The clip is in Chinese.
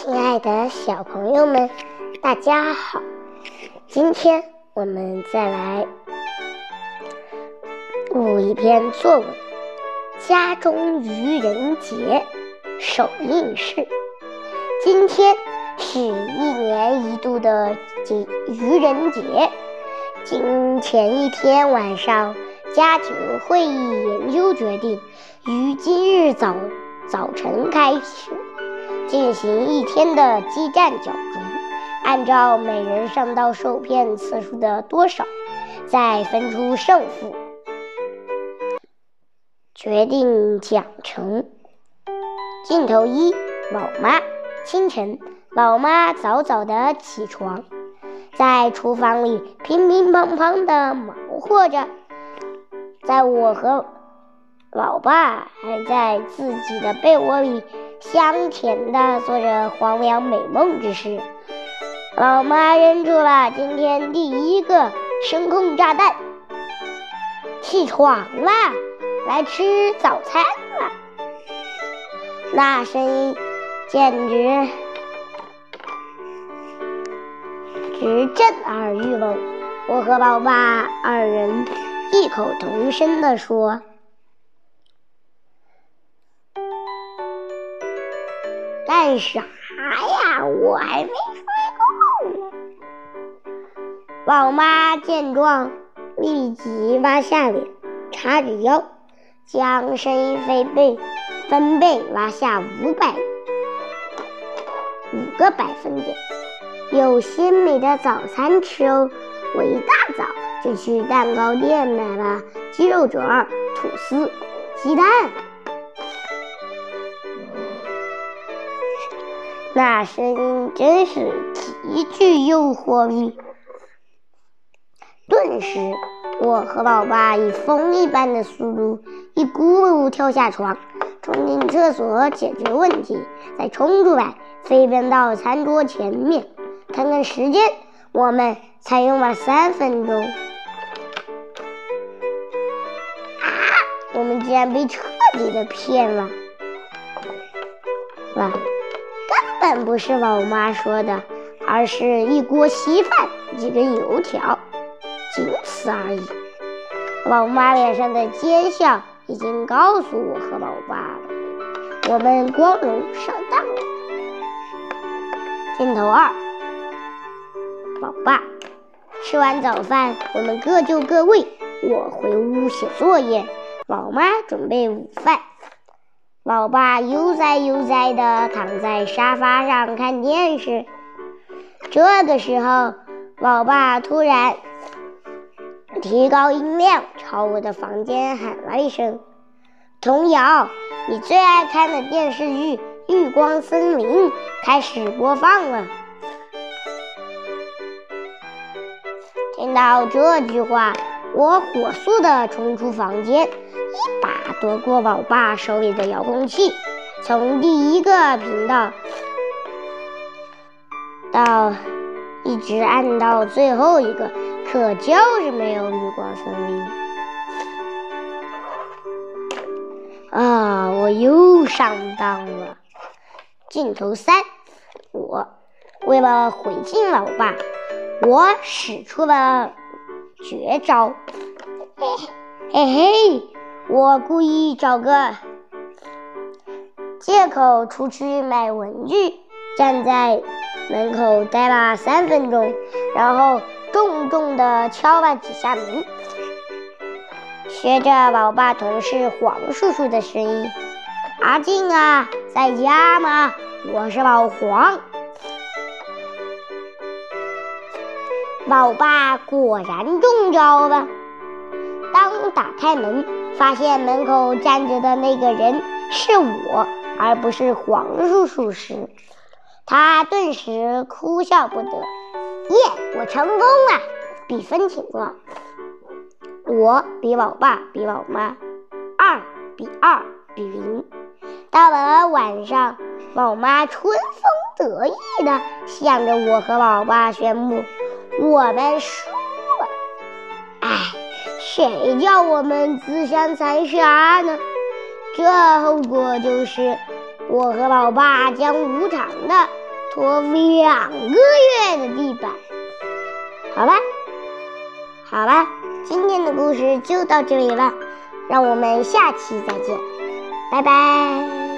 亲爱的小朋友们，大家好！今天我们再来录一篇作文《家中愚人节首映式》。今天是一年一度的节愚人节。今前一天晚上，家庭会议研究决定，于今日早早晨开始。进行一天的激战角逐，按照每人上当受骗次数的多少，再分出胜负，决定奖惩。镜头一：老妈。清晨，老妈早早的起床，在厨房里乒乒乓乓的忙活着。在我和老爸还在自己的被窝里。香甜的做着黄粱美梦之事，老妈扔出了今天第一个声控炸弹。起床啦，来吃早餐了。那声音简直直震耳欲聋。我和老爸二人异口同声地说。干啥呀？我还没睡够呢。老妈见状，立即弯下脸，叉着腰，将声音分贝分贝拉下五百五个百分点。有鲜美的早餐吃哦！我一大早就去蛋糕店买了鸡肉卷、吐司、鸡蛋。那声音真是极具诱惑力。顿时，我和老爸以风一般的速度一咕噜跳下床，冲进厕所解决问题，再冲出来飞奔到餐桌前面。看看时间，我们才用了三分钟。啊！我们竟然被彻底的骗了！哇！不是老妈说的，而是一锅稀饭，几根油条，仅此而已。老妈脸上的奸笑已经告诉我和老爸了，我们光荣上当了。镜头二，老爸吃完早饭，我们各就各位，我回屋写作业，老妈准备午饭。老爸悠哉悠哉地躺在沙发上看电视。这个时候，老爸突然提高音量，朝我的房间喊了一声：“童谣，你最爱看的电视剧《绿光森林》开始播放了。”听到这句话，我火速地冲出房间。一把夺过老爸手里的遥控器，从第一个频道到一直按到最后一个，可就是没有绿光森林。啊！我又上当了。镜头三，我为了回敬老爸，我使出了绝招。嘿嘿嘿。我故意找个借口出去买文具，站在门口待了三分钟，然后重重的敲了几下门，学着老爸同事黄叔叔的声音：“阿静啊，在家吗？我是老黄。”老爸果然中招了。当打开门。发现门口站着的那个人是我，而不是黄叔叔时，他顿时哭笑不得。耶，我成功了！比分情况：我比老爸比老妈，二比二比零。到了晚上，老妈春风得意的向着我和老爸宣布：我们输了。哎。谁叫我们自相残杀呢？这后果就是我和老爸将无偿的拖两个月的地板。好吧，好吧，今天的故事就到这里了，让我们下期再见，拜拜。